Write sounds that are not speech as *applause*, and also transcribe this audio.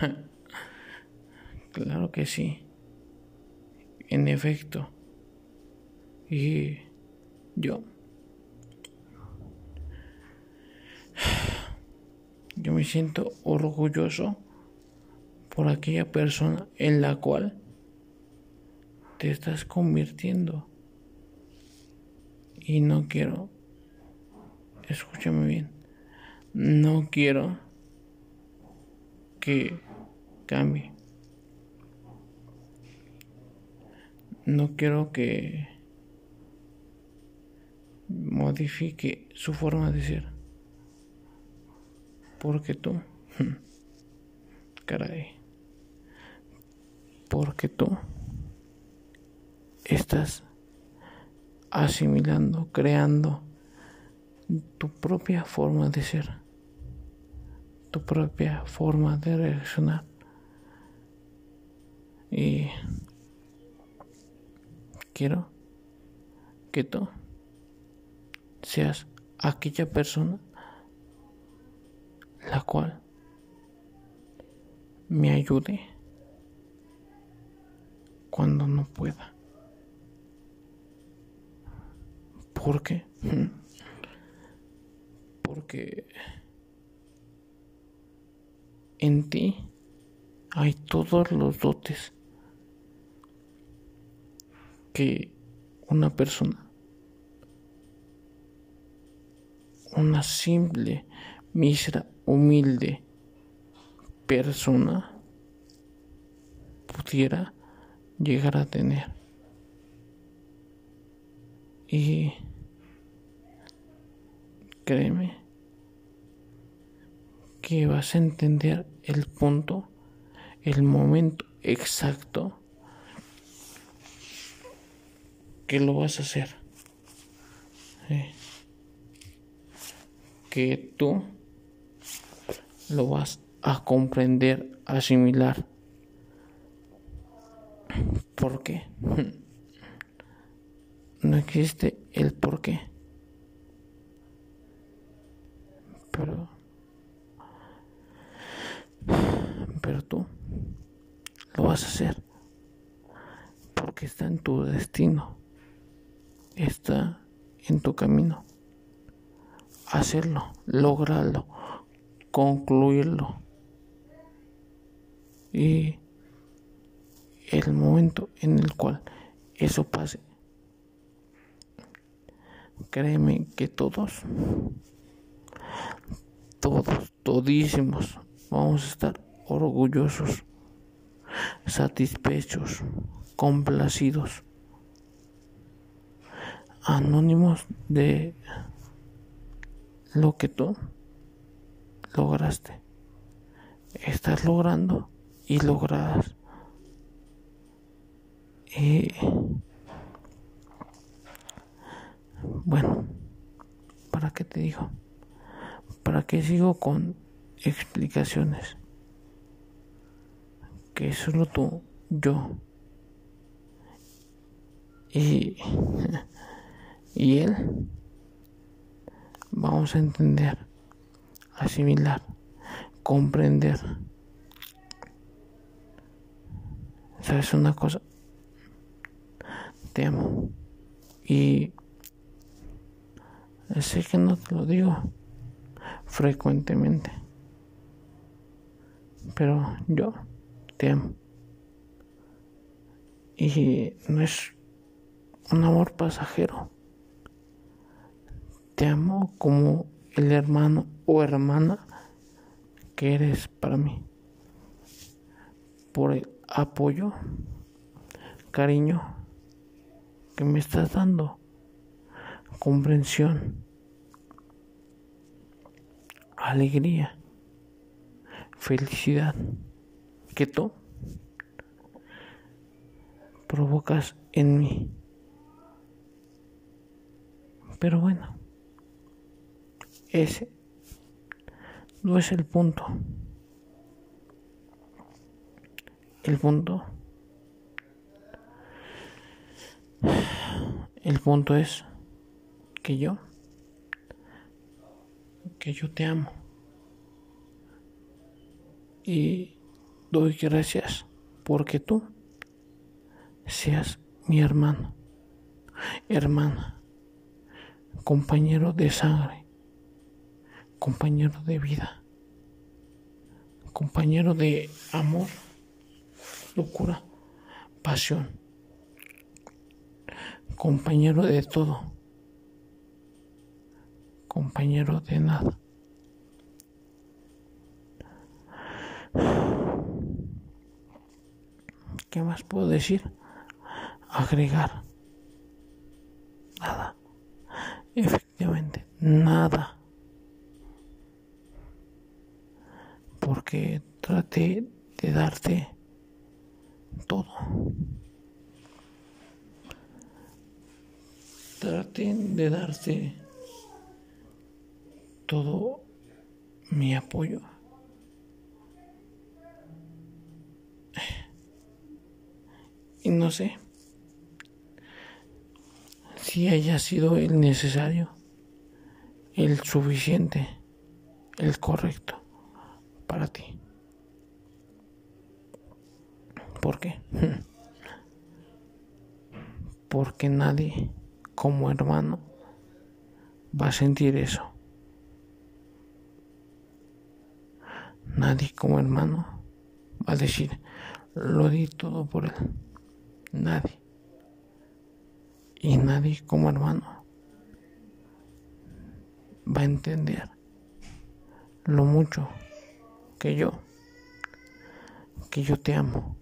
*laughs* claro que sí. En efecto. Y yo. Yo me siento orgulloso por aquella persona en la cual te estás convirtiendo. Y no quiero, escúchame bien, no quiero que cambie. No quiero que modifique su forma de ser. Porque tú, *laughs* caray, porque tú estás asimilando, creando tu propia forma de ser, tu propia forma de reaccionar. Y quiero que tú seas aquella persona la cual me ayude cuando no pueda. ¿Por qué? Porque *laughs* en ti hay todos los dotes que una persona, una simple, mísera, humilde persona pudiera llegar a tener. Y créeme que vas a entender el punto, el momento exacto que lo vas a hacer. Que tú lo vas a comprender, asimilar. ¿Por qué? *laughs* No existe el por qué. Pero pero tú lo vas a hacer porque está en tu destino, está en tu camino. Hacerlo, lograrlo, concluirlo. Y el momento en el cual eso pase, créeme que todos, todos, todísimos, vamos a estar orgullosos, satisfechos, complacidos, anónimos de lo que tú lograste, estás logrando y logras. Y bueno, ¿para qué te digo? ¿Para qué sigo con explicaciones? Que solo tú, yo y, *laughs* y él vamos a entender asimilar, comprender. ¿Sabes una cosa? Te amo. Y sé que no te lo digo frecuentemente. Pero yo te amo. Y no es un amor pasajero. Te amo como el hermano o hermana que eres para mí. Por el apoyo, cariño que me estás dando, comprensión, alegría, felicidad que tú provocas en mí. Pero bueno. Ese no es el punto. El punto. El punto es que yo, que yo te amo. Y doy gracias porque tú seas mi hermano, hermana, compañero de sangre, compañero de vida, compañero de amor, locura, pasión, compañero de todo, compañero de nada. ¿Qué más puedo decir? Agregar. Nada. Efectivamente, nada. Porque traté de darte todo. Traté de darte todo mi apoyo. No sé si haya sido el necesario, el suficiente, el correcto para ti. ¿Por qué? *laughs* Porque nadie como hermano va a sentir eso. Nadie como hermano va a decir, lo di todo por él. Nadie. Y nadie como hermano va a entender lo mucho que yo, que yo te amo.